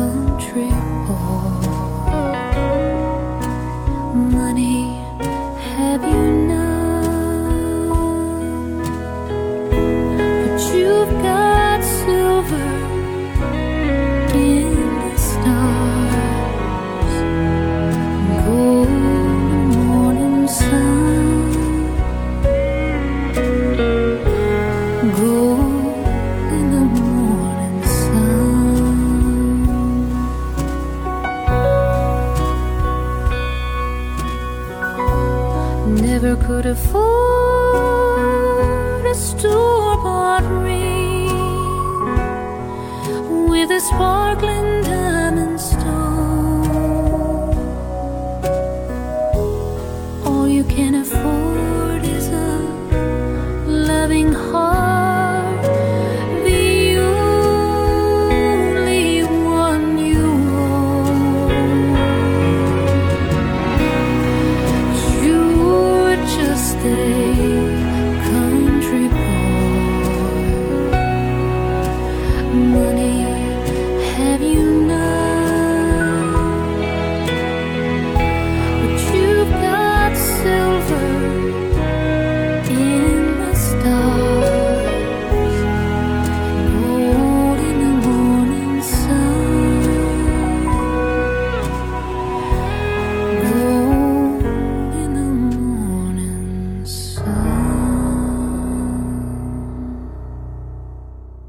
country home. Can afford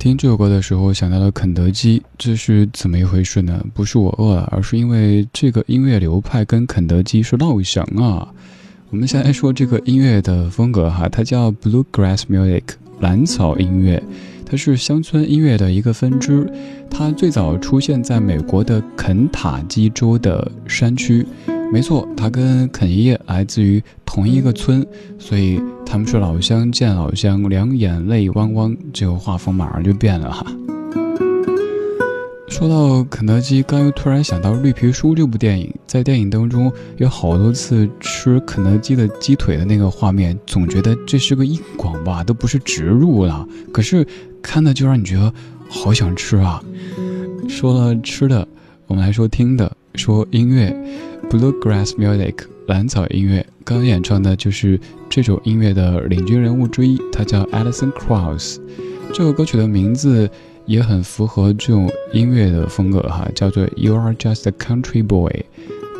听这首歌的时候想到了肯德基，这是怎么一回事呢？不是我饿了，而是因为这个音乐流派跟肯德基是老乡啊。我们先来说这个音乐的风格哈，它叫 Bluegrass Music 蓝草音乐，它是乡村音乐的一个分支。它最早出现在美国的肯塔基州的山区，没错，他跟肯爷爷来自于同一个村，所以他们是老乡见老乡，两眼泪汪汪，这个画风马上就变了哈。说到肯德基，刚又突然想到《绿皮书》这部电影，在电影当中有好多次吃肯德基的鸡腿的那个画面，总觉得这是个硬广吧，都不是植入了。可是看的就让你觉得好想吃啊。说了吃的，我们来说听的，说音乐，Bluegrass Music 蓝草音乐，刚刚演唱的就是这首音乐的领军人物之一，他叫 Alison Krauss。这首歌曲的名字也很符合这种音乐的风格哈，叫做 You Are Just a Country Boy，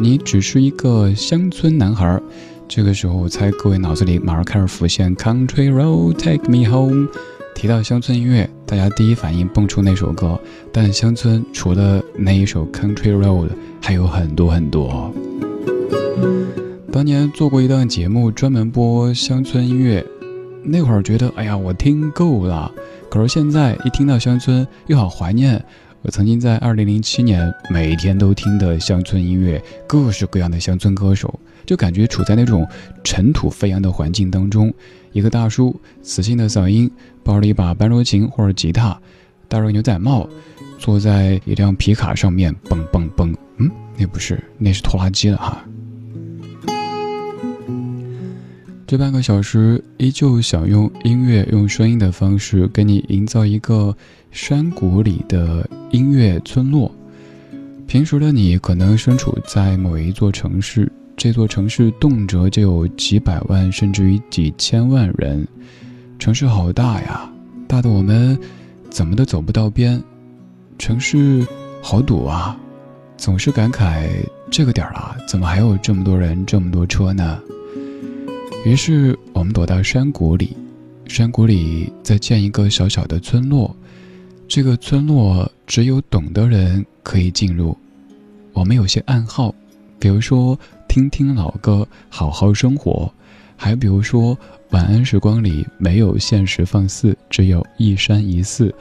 你只是一个乡村男孩。这个时候，我猜各位脑子里马上开始浮现 Country Road Take Me Home。提到乡村音乐，大家第一反应蹦出那首歌，但乡村除了那一首 Country Road，还有很多很多。当年做过一档节目，专门播乡村音乐，那会儿觉得，哎呀，我听够了。可是现在一听到乡村，又好怀念我曾经在二零零七年每天都听的乡村音乐，各式各样的乡村歌手，就感觉处在那种尘土飞扬的环境当中。一个大叔，磁性的嗓音，抱着一把班卓琴或者吉他，戴着牛仔帽，坐在一辆皮卡上面，蹦蹦蹦。嗯，那不是，那是拖拉机了哈。这半个小时依旧想用音乐、用声音的方式，给你营造一个山谷里的音乐村落。平时的你可能身处在某一座城市，这座城市动辄就有几百万，甚至于几千万人。城市好大呀，大的我们怎么都走不到边。城市好堵啊，总是感慨这个点儿了，怎么还有这么多人、这么多车呢？于是我们躲到山谷里，山谷里再建一个小小的村落，这个村落只有懂的人可以进入。我们有些暗号，比如说听听老歌，好好生活；还比如说晚安时光里没有现实放肆，只有一山一寺。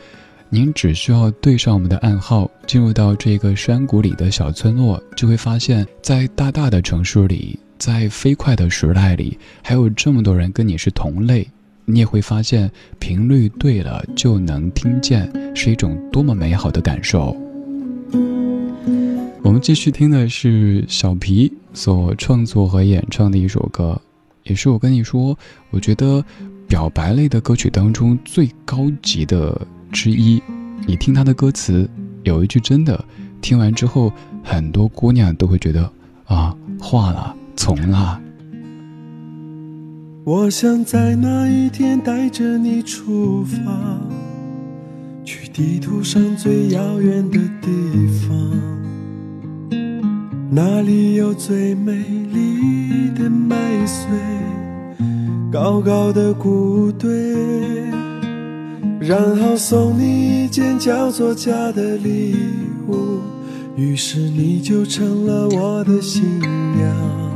您只需要对上我们的暗号，进入到这个山谷里的小村落，就会发现，在大大的城市里。在飞快的时代里，还有这么多人跟你是同类，你也会发现频率对了就能听见，是一种多么美好的感受。我们继续听的是小皮所创作和演唱的一首歌，也是我跟你说，我觉得表白类的歌曲当中最高级的之一。你听他的歌词，有一句真的，听完之后，很多姑娘都会觉得啊，化了。从了。我想在那一天带着你出发，去地图上最遥远的地方，那里有最美丽的麦穗，高高的谷堆，然后送你一件叫做家的礼物，于是你就成了我的新娘。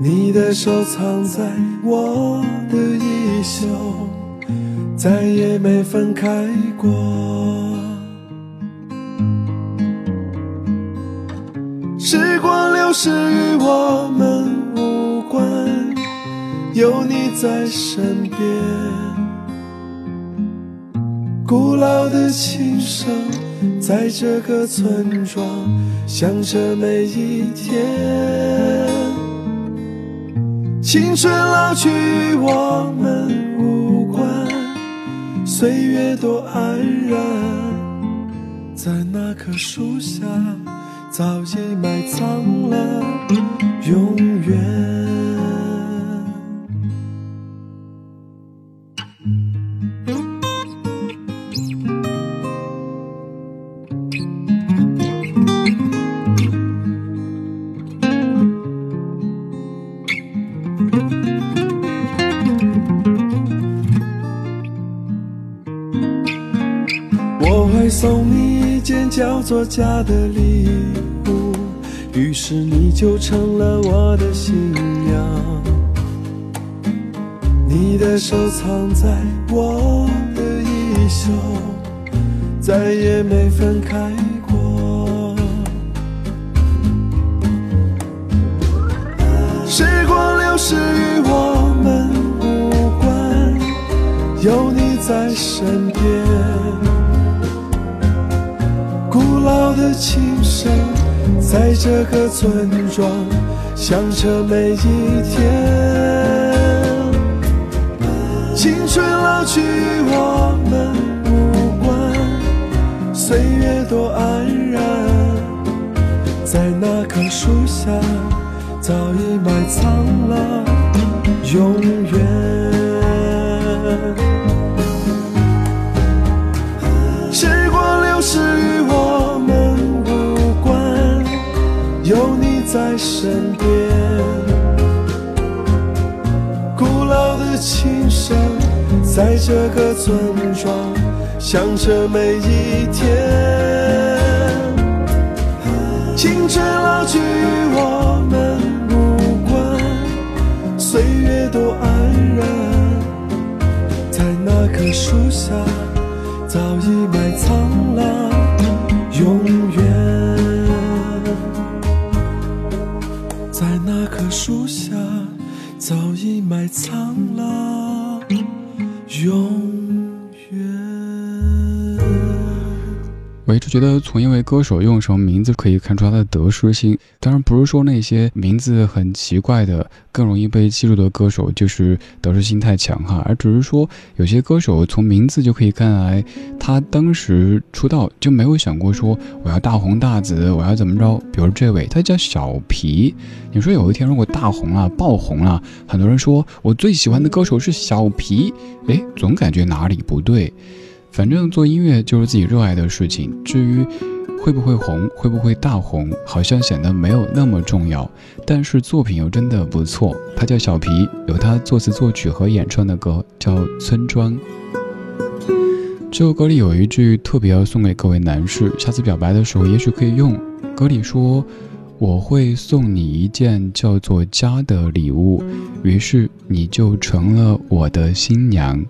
你的手藏在我的衣袖，再也没分开过。时光流逝与我们无关，有你在身边。古老的琴声在这个村庄响着每一天。青春老去与我们无关，岁月多安然，在那棵树下早已埋葬了永远。叫做家的礼物，于是你就成了我的新娘。你的手藏在我的衣袖，再也没分开过。时光流逝与我们无关，有你在身边。老的琴声在这个村庄响彻每一天，青春老去我们无关，岁月多安然，在那棵树下早已埋藏了永远。在身边，古老的琴声在这个村庄响彻每一天。青春老去与我们无关，岁月多安然，在那棵树下早已埋藏了永远。棵树下早已埋藏了永我一直觉得，从一位歌手用什么名字可以看出他的得失心。当然，不是说那些名字很奇怪的、更容易被记住的歌手就是得失心太强哈，而只是说有些歌手从名字就可以看来，他当时出道就没有想过说我要大红大紫，我要怎么着。比如这位，他叫小皮。你说有一天如果大红了、爆红了，很多人说我最喜欢的歌手是小皮，哎，总感觉哪里不对。反正做音乐就是自己热爱的事情，至于会不会红、会不会大红，好像显得没有那么重要。但是作品又真的不错。他叫小皮，有他作词作曲和演唱的歌叫《村庄》。这首歌里有一句特别要送给各位男士，下次表白的时候也许可以用。歌里说：“我会送你一件叫做家的礼物，于是你就成了我的新娘。”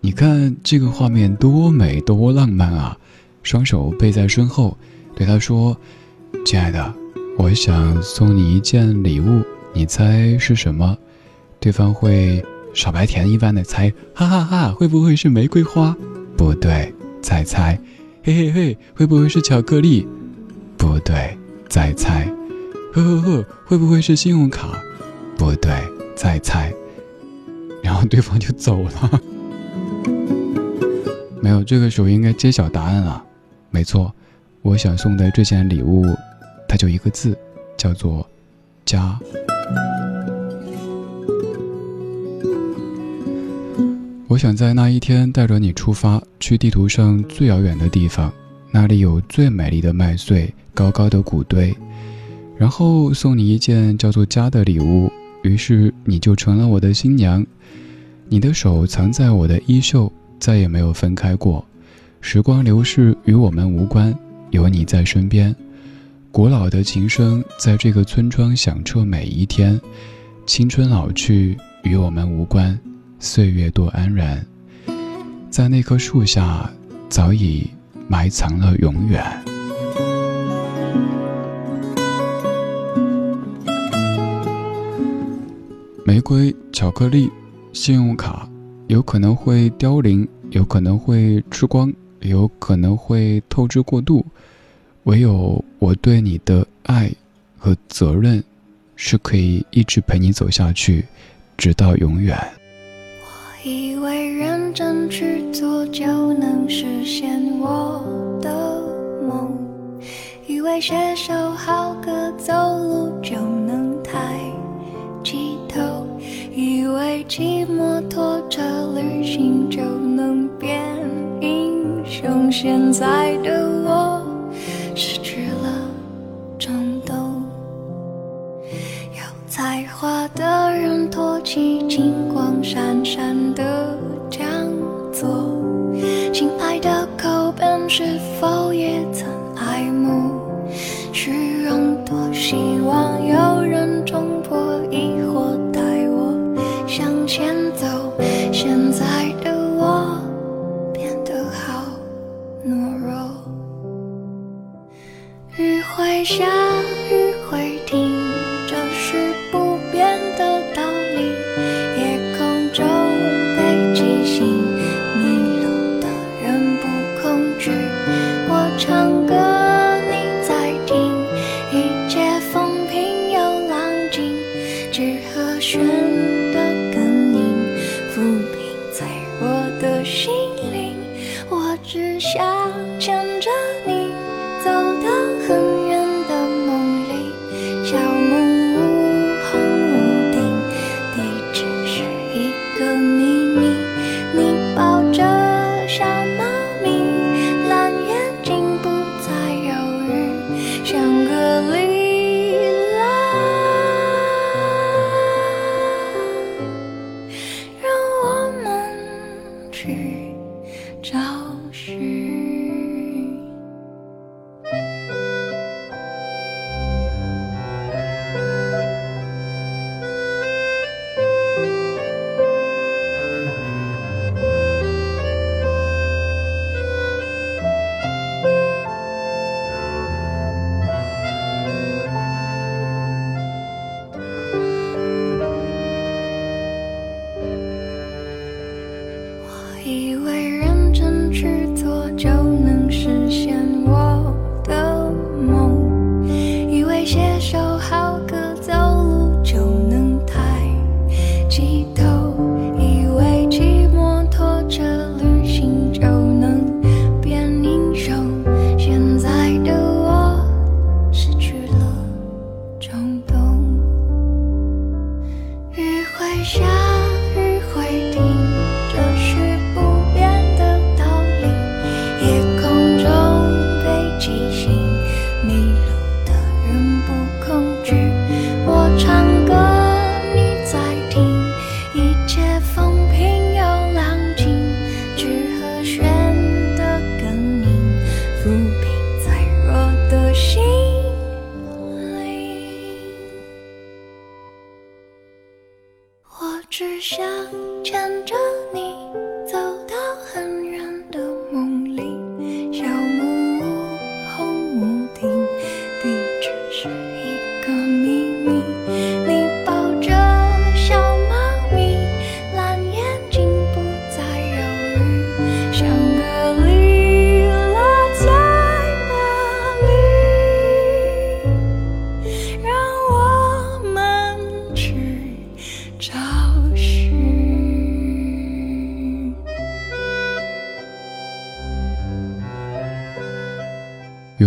你看这个画面多美多浪漫啊！双手背在身后，对他说：“亲爱的，我想送你一件礼物，你猜是什么？”对方会傻白甜一般的猜：“哈哈哈，会不会是玫瑰花？”不对，再猜：“嘿嘿嘿，会不会是巧克力？”不对，再猜：“呵呵呵，会不会是信用卡？”不对，再猜。然后对方就走了。没有，这个时候应该揭晓答案了。没错，我想送的这件礼物，它就一个字，叫做“家”。我想在那一天带着你出发，去地图上最遥远的地方，那里有最美丽的麦穗、高高的谷堆，然后送你一件叫做“家”的礼物。于是你就成了我的新娘，你的手藏在我的衣袖。再也没有分开过，时光流逝与我们无关，有你在身边，古老的琴声在这个村庄响彻每一天，青春老去与我们无关，岁月多安然，在那棵树下早已埋藏了永远。玫瑰、巧克力、信用卡。有可能会凋零，有可能会吃光，有可能会透支过度。唯有我对你的爱和责任，是可以一直陪你走下去，直到永远。我以为认真去做就能实现我的梦，以为写首好歌走路就能抬。骑摩托车旅行就能变英雄，现在的我失去了战斗。有才华的人托起金光闪闪的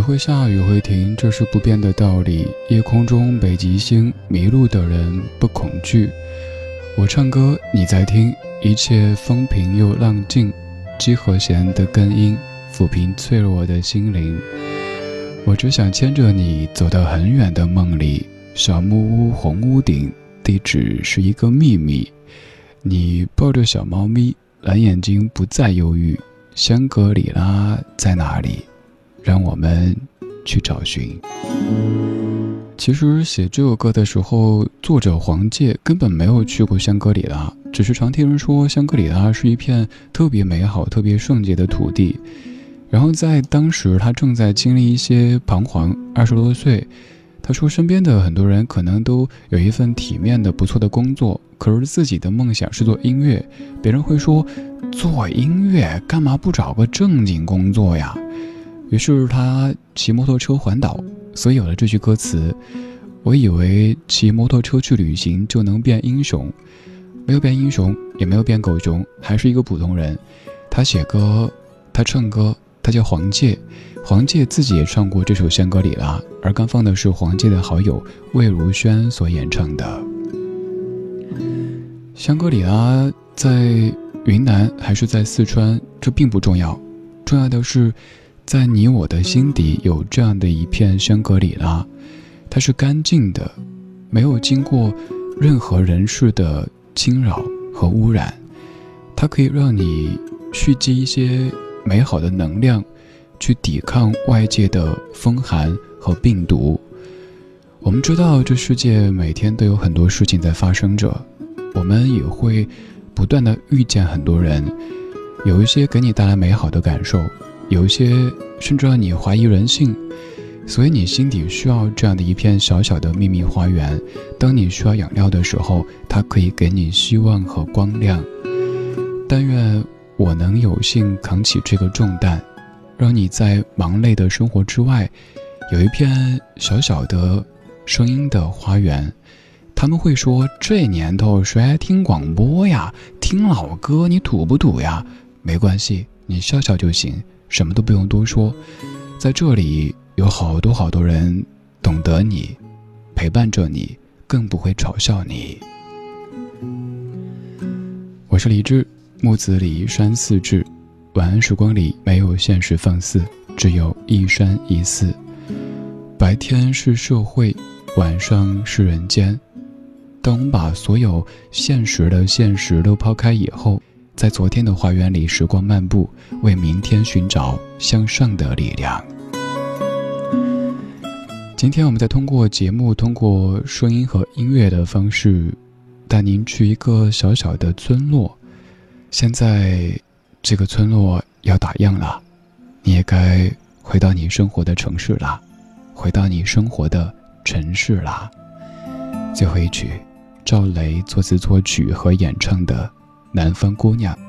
会下，雨会停，这是不变的道理。夜空中北极星，迷路的人不恐惧。我唱歌，你在听，一切风平又浪静。G 和弦的根音，抚平脆弱的心灵。我只想牵着你走到很远的梦里。小木屋，红屋顶，地址是一个秘密。你抱着小猫咪，蓝眼睛不再忧郁。香格里拉在哪里？让我们去找寻。其实写这首歌的时候，作者黄介根本没有去过香格里拉，只是常听人说香格里拉是一片特别美好、特别圣洁的土地。然后在当时，他正在经历一些彷徨，二十多岁，他说身边的很多人可能都有一份体面的、不错的工作，可是自己的梦想是做音乐。别人会说，做音乐干嘛不找个正经工作呀？于是他骑摩托车环岛，所以有了这句歌词。我以为骑摩托车去旅行就能变英雄，没有变英雄，也没有变狗熊，还是一个普通人。他写歌，他唱歌，他叫黄介。黄介自己也唱过这首《香格里拉》，而刚放的是黄介的好友魏如萱所演唱的《香格里拉》。在云南还是在四川，这并不重要，重要的是。在你我的心底有这样的一片香格里拉，它是干净的，没有经过任何人事的侵扰和污染，它可以让你蓄积一些美好的能量，去抵抗外界的风寒和病毒。我们知道这世界每天都有很多事情在发生着，我们也会不断的遇见很多人，有一些给你带来美好的感受。有一些甚至让你怀疑人性，所以你心底需要这样的一片小小的秘密花园。当你需要养料的时候，它可以给你希望和光亮。但愿我能有幸扛起这个重担，让你在忙累的生活之外，有一片小小的声音的花园。他们会说：“这年头谁还听广播呀？听老歌，你土不土呀？”没关系，你笑笑就行。什么都不用多说，在这里有好多好多人懂得你，陪伴着你，更不会嘲笑你。我是李志，木子李山四志。晚安时光里没有现实放肆，只有一山一寺。白天是社会，晚上是人间。当我们把所有现实的现实都抛开以后。在昨天的花园里，时光漫步，为明天寻找向上的力量。今天，我们再通过节目，通过声音和音乐的方式，带您去一个小小的村落。现在，这个村落要打烊了，你也该回到你生活的城市了，回到你生活的城市啦。最后一曲，赵雷作词作曲和演唱的。南方姑娘。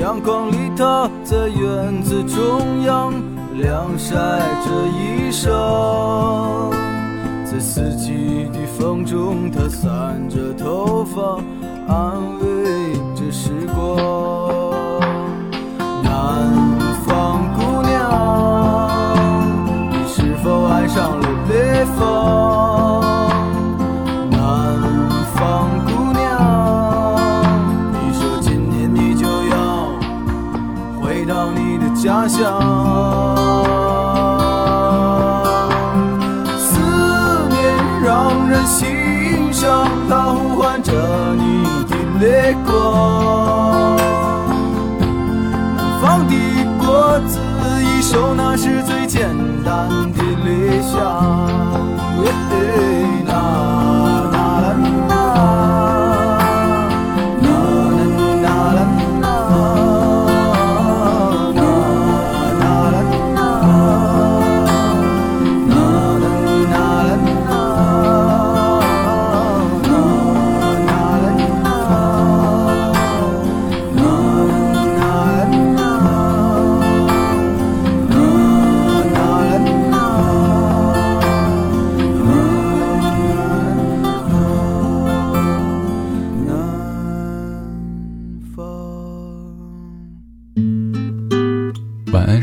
阳光里他在院子中央晾晒着衣裳，在四季的风中他散着头发，安慰着时光。南方姑娘，你是否爱上了北方？乡，思念让人心伤，它呼唤着你的泪光。南方的果子一熟，那是最简单的理想。